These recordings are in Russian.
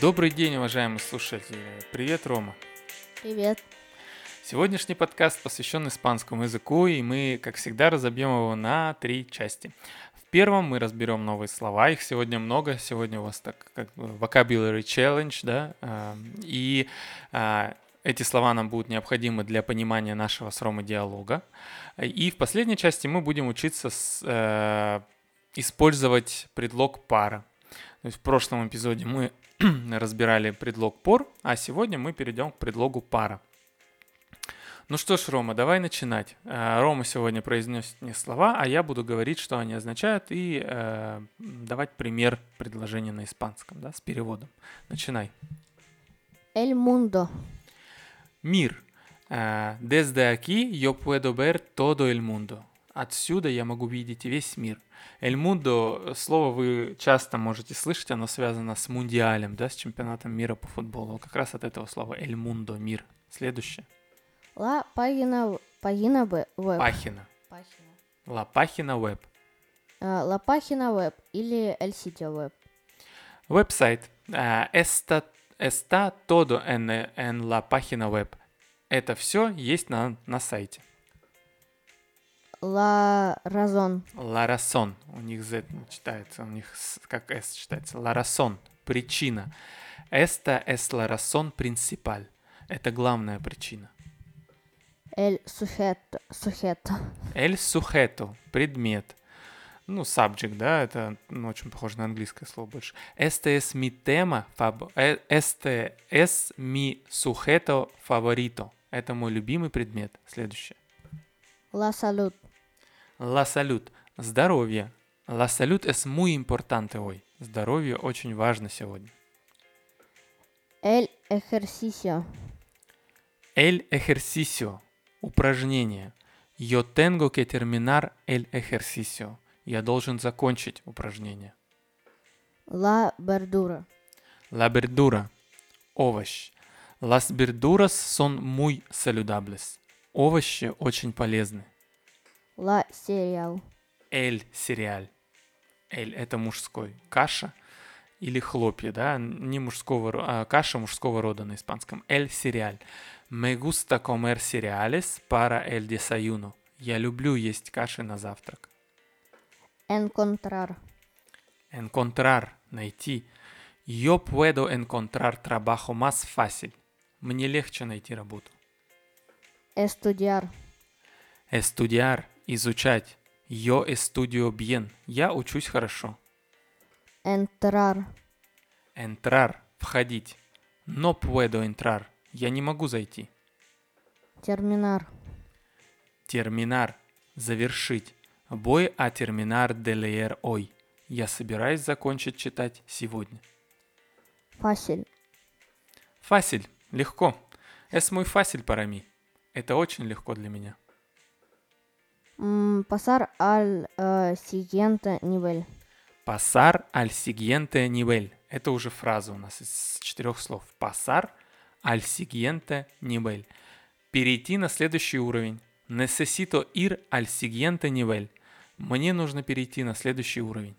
Добрый день, уважаемые слушатели. Привет, Рома. Привет. Сегодняшний подкаст посвящен испанскому языку, и мы, как всегда, разобьем его на три части. В первом мы разберем новые слова, их сегодня много, сегодня у вас так как бы vocabulary challenge, да, а, и а, эти слова нам будут необходимы для понимания нашего с Ромой диалога. И в последней части мы будем учиться с, э, использовать предлог пара. То есть в прошлом эпизоде мы разбирали предлог пор, а сегодня мы перейдем к предлогу пара. Ну что ж, Рома, давай начинать. Э, Рома сегодня произнесет мне слова, а я буду говорить, что они означают, и э, давать пример предложения на испанском, да, с переводом. Начинай. El mundo. Мир. Э, Desde aquí yo puedo ver todo el mundo. Отсюда я могу видеть весь мир. Mundo, слово вы часто можете слышать, оно связано с мундиалем, да, с чемпионатом мира по футболу. Как раз от этого слова mundo, мир. Следующее. Página, página we- web. Пахина. Página. La página web. А, La página web или el sitio web. Веб-сайт. А, Está, está todo en, en la página web. Это все есть на, на сайте. La razón. У них Z читается, у них как S читается. Razón. Причина. Esta es razón principal. Это главная причина. El sujeto. Sujeto. El sujeto. Предмет. Ну, subject, да, это ну, очень похоже на английское слово больше. Este tema, fab- э, este es mi sujeto favorito. Это мой любимый предмет. Следующее. La salud. La salud. Здоровье. La salud es muy importante hoy. Здоровье очень важно сегодня. El ejercicio. El ejercicio. Упражнение. Yo tengo que terminar el ejercicio. Я должен закончить упражнение. La verdura. La verdura. Овощ. Las verduras son muy saludables. Овощи очень полезны. La cereal. El cereal. El – это мужской. Каша или хлопья, да, не мужского, а каша мужского рода на испанском. El cereal. Me gusta comer cereales para el desayuno. Я люблю есть каши на завтрак. Encontrar. Encontrar – найти. Yo puedo encontrar trabajo más fácil. Мне легче найти работу. Estudiar. Estudiar – изучать. Yo estudio bien. Я учусь хорошо. Entrar. Entrar – входить. No puedo entrar. Я не могу зайти. Terminar. Terminar – завершить. Voy a terminar de leer hoy. Я собираюсь закончить читать сегодня. Fácil. Фасиль – легко. Es muy fácil para mí. Это очень легко для меня. Mm, al eh, siguiente nivel. Pasar al siguiente nivel. Это уже фраза у нас из четырех слов. Pasar al siguiente nivel. Перейти на следующий уровень. Necesito ir al siguiente nivel. Мне нужно перейти на следующий уровень.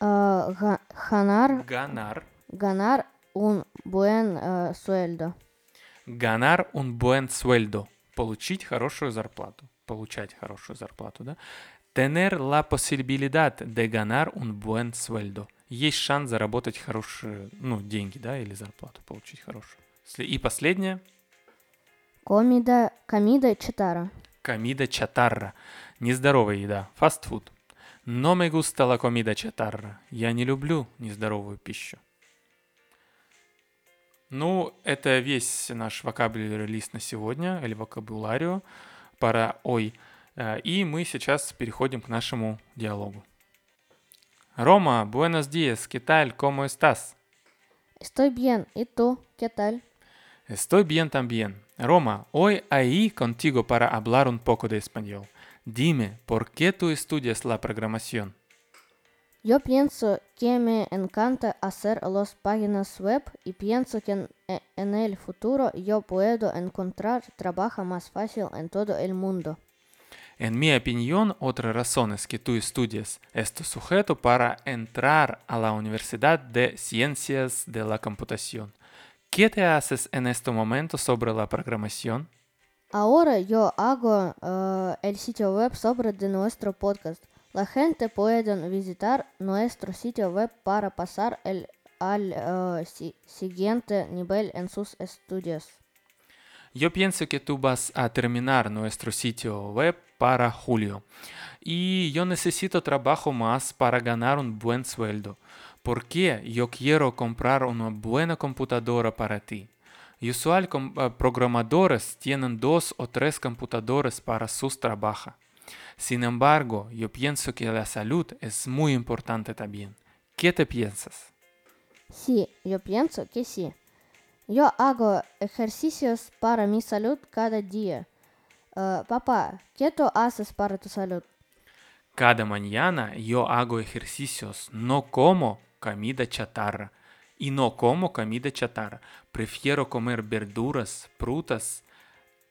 Eh, ga- ganar. Ganar. Ganar un buen eh, sueldo. Ganar un buen sueldo. Получить хорошую зарплату. Получать хорошую зарплату, да? Tener la posibilidad de ganar un buen sueldo. Есть шанс заработать хорошие, ну, деньги, да, или зарплату получить хорошую. И последнее. Comida, comida chatarra. Комида чатарра. Нездоровая еда. Фастфуд. Но me gusta la comida chatarra. Я не люблю нездоровую пищу. Ну, это весь наш вокабулярный лист на сегодня, или вокабуларио, пара ой. Э, И мы сейчас переходим к нашему диалогу. Рома, buenos días, ¿qué tal? ¿Cómo estás? Estoy bien. ¿Y tú? ¿Qué tal? Estoy bien también. Roma, hoy ahí contigo para hablar un poco de español. Dime, ¿por qué tú estudias la programación? Yo pienso que me encanta hacer las páginas web y pienso que en, e- en el futuro yo puedo encontrar trabajo más fácil en todo el mundo. En mi opinión, otra razón es que tú estudias este sujeto para entrar a la Universidad de Ciencias de la Computación. ¿Qué te haces en este momento sobre la programación? Ahora yo hago eh, el sitio web sobre de nuestro podcast. La gente puede visitar nuestro sitio web para pasar el, al eh, si- siguiente nivel en sus estudios. Yo pienso que tú vas a terminar nuestro sitio web para julio. Y yo necesito trabajo más para ganar un buen sueldo. Porque yo quiero comprar una buena computadora para ti. Usual eh, programadores tienen dos o tres computadoras para sus trabajos. Sin embargo, yo pienso que la salud es muy importante también. ¿Qué te piensas? Sí, yo pienso que sí. Yo hago ejercicios para mi salud cada día. Eh, papá, ¿qué tú haces para tu salud? Cada mañana yo hago ejercicios, no como comida chatarra. Y no como comida chatarra. Prefiero comer verduras, frutas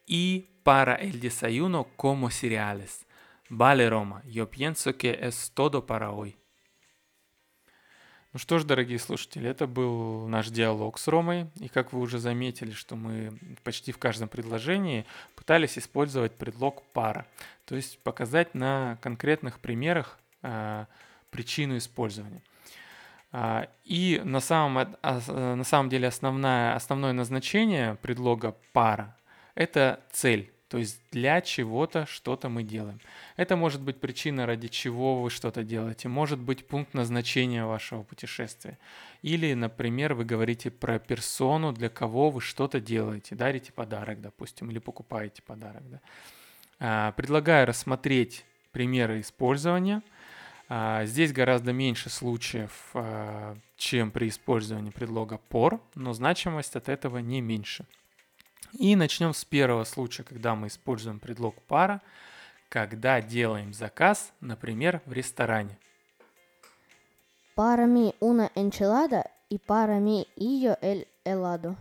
y para el desayuno como cereales. Vale, Рома, я pienso que es todo para hoy. Ну что ж, дорогие слушатели, это был наш диалог с Ромой. И как вы уже заметили, что мы почти в каждом предложении пытались использовать предлог пара. То есть показать на конкретных примерах а, причину использования. А, И на самом, ос- э, на самом деле основная, основное назначение предлога пара – это цель, то есть для чего-то что-то мы делаем. Это может быть причина, ради чего вы что-то делаете, может быть пункт назначения вашего путешествия. Или, например, вы говорите про персону, для кого вы что-то делаете, дарите подарок, допустим, или покупаете подарок. да. А, Предлагаю рассмотреть примеры использования – а, Здесь гораздо меньше случаев, а, чем при использовании предлога por, но значимость от этого не меньше. И начнем с первого случая, когда мы используем предлог пара, когда делаем заказ, например, в ресторане. Para mí una enchilada y para mí yo el helado.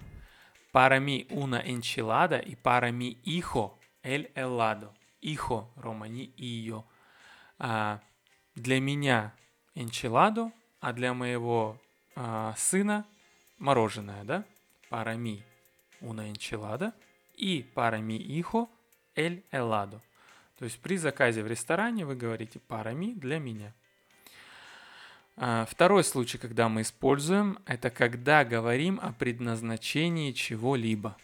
Para mí una enchilada y para mi hijo el helado. Hijo, Рома, не ее. А, для меня enchilado, а для моего а, сына мороженое, да? Para mí una enchilada и para mi hijo el helado. То есть при заказе в ресторане вы говорите para mí для меня. А, Второй случай, когда мы используем, это когда говорим о предназначении чего-либо.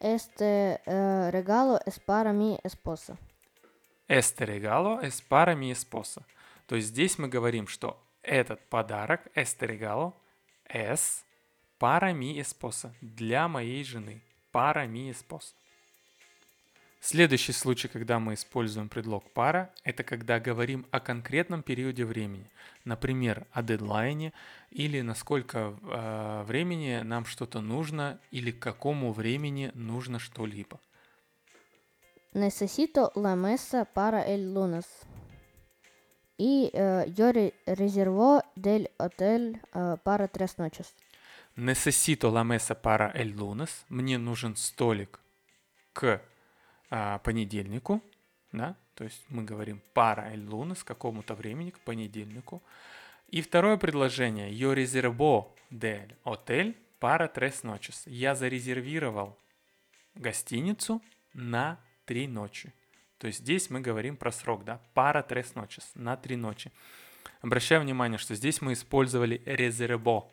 Este eh, regalo es para mi esposa. Este regalo es para mi esposa. То есть здесь мы говорим, что этот подарок, este regalo, es para mi esposa, для моей жены. Para mi esposa. Следующий случай, когда мы используем предлог пара, это когда говорим о конкретном периоде времени. Например, о дедлайне или насколько э, времени нам что-то нужно или к какому времени нужно что-либо. Necesito la mesa para el lunes. Y eh, yo re- reservo del hotel eh, para tres noches. Necesito la mesa para el lunes. Мне нужен столик к а, понедельнику, да, то есть мы говорим para el lunes, какому-то времени, к понедельнику. И второе предложение. Yo reservo del hotel para tres noches. Я зарезервировал гостиницу на три ночи. То есть здесь мы говорим про срок, да, para tres noches, на три ночи. Обращаю внимание, что здесь мы использовали reservo.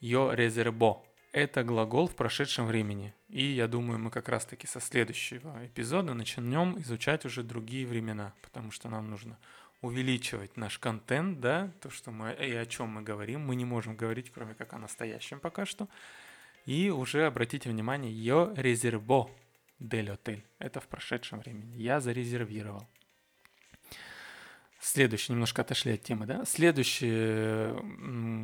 Yo reservo. Это глагол в прошедшем времени. И я думаю, мы как раз-таки со следующего эпизода начнем изучать уже другие времена, потому что нам нужно увеличивать наш контент, да, то, что мы и о чем мы говорим. Мы не можем говорить, кроме как о настоящем пока что. И уже обратите внимание, yo reservo del hotel. Это в прошедшем времени. Я зарезервировал. Следующий, немножко отошли от темы, да? Следующее,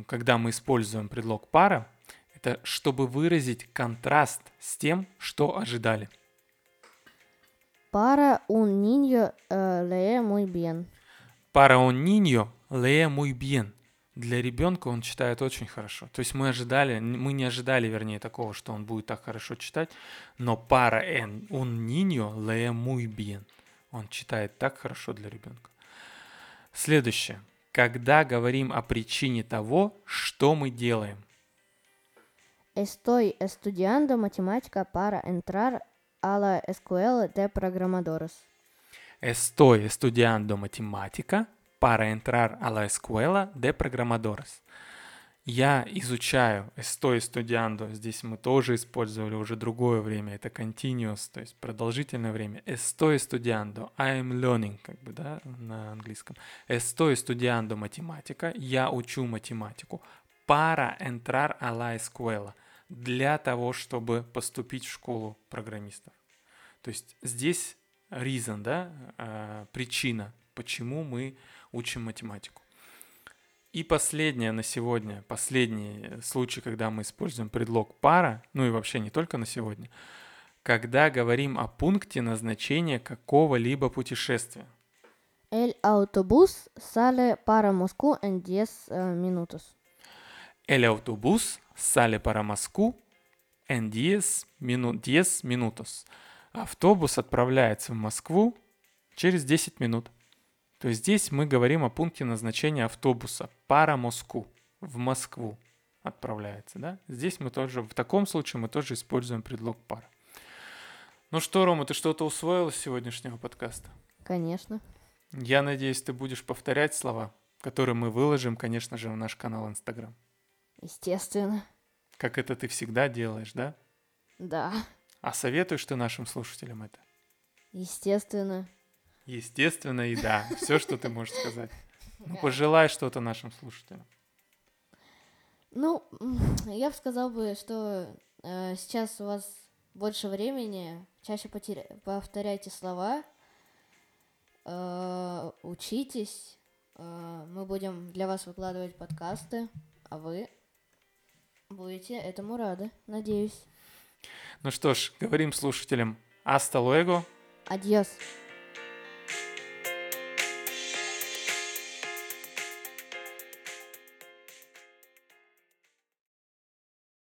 когда мы используем предлог пара, это чтобы выразить контраст с тем, что ожидали. Para un niño eh, lee muy bien. Para un niño lee muy bien. Для ребенка он читает очень хорошо. То есть мы ожидали, мы не ожидали, вернее, такого, что он будет так хорошо читать, но para en- un niño lee muy bien. Он читает так хорошо для ребенка. Следующее. Когда говорим о причине того, что мы делаем. Estoy estudiando matemática para entrar a la escuela de programadores. Estoy estudiando matemática para entrar a la escuela de programadores. Я изучаю, estoy estudiando, здесь мы тоже использовали уже другое время, это continuous, то есть продолжительное время. Estoy estudiando, I am learning, как бы, да, на английском. Estoy estudiando математика, я учу математику. Para entrar a la escuela, для того, чтобы поступить в школу программистов. То есть здесь reason, да, э, причина, почему мы учим математику. И последнее на сегодня, последний случай, когда мы используем предлог пара, ну и вообще не только на сегодня, когда говорим о пункте назначения какого-либо путешествия. El autobús sale para Moscú en 10 uh, minutos. El autobús sale para Moscú en 10, мину, 10 minutos. Автобус отправляется в Москву через 10 минут. То здесь мы говорим о пункте назначения автобуса пара Москву, в Москву отправляется, да? Здесь мы тоже, в таком случае мы тоже используем предлог пара. Ну что, Рома, ты что-то усвоил из сегодняшнего подкаста? Конечно. Я надеюсь, ты будешь повторять слова, которые мы выложим, конечно же, в наш канал Инстаграм. Естественно. Как это ты всегда делаешь, да? Да. А советуешь ты нашим слушателям это? Естественно. Естественно, и да. Все, что ты можешь сказать. Ну, пожелай что-то нашим слушателям. Ну, я бы сказал бы, что э, сейчас у вас больше времени, чаще потеря... повторяйте слова, э, учитесь, э, мы будем для вас выкладывать подкасты, а вы будете этому рады, надеюсь. Ну что ж, говорим слушателям «Аста луэго». Адьос.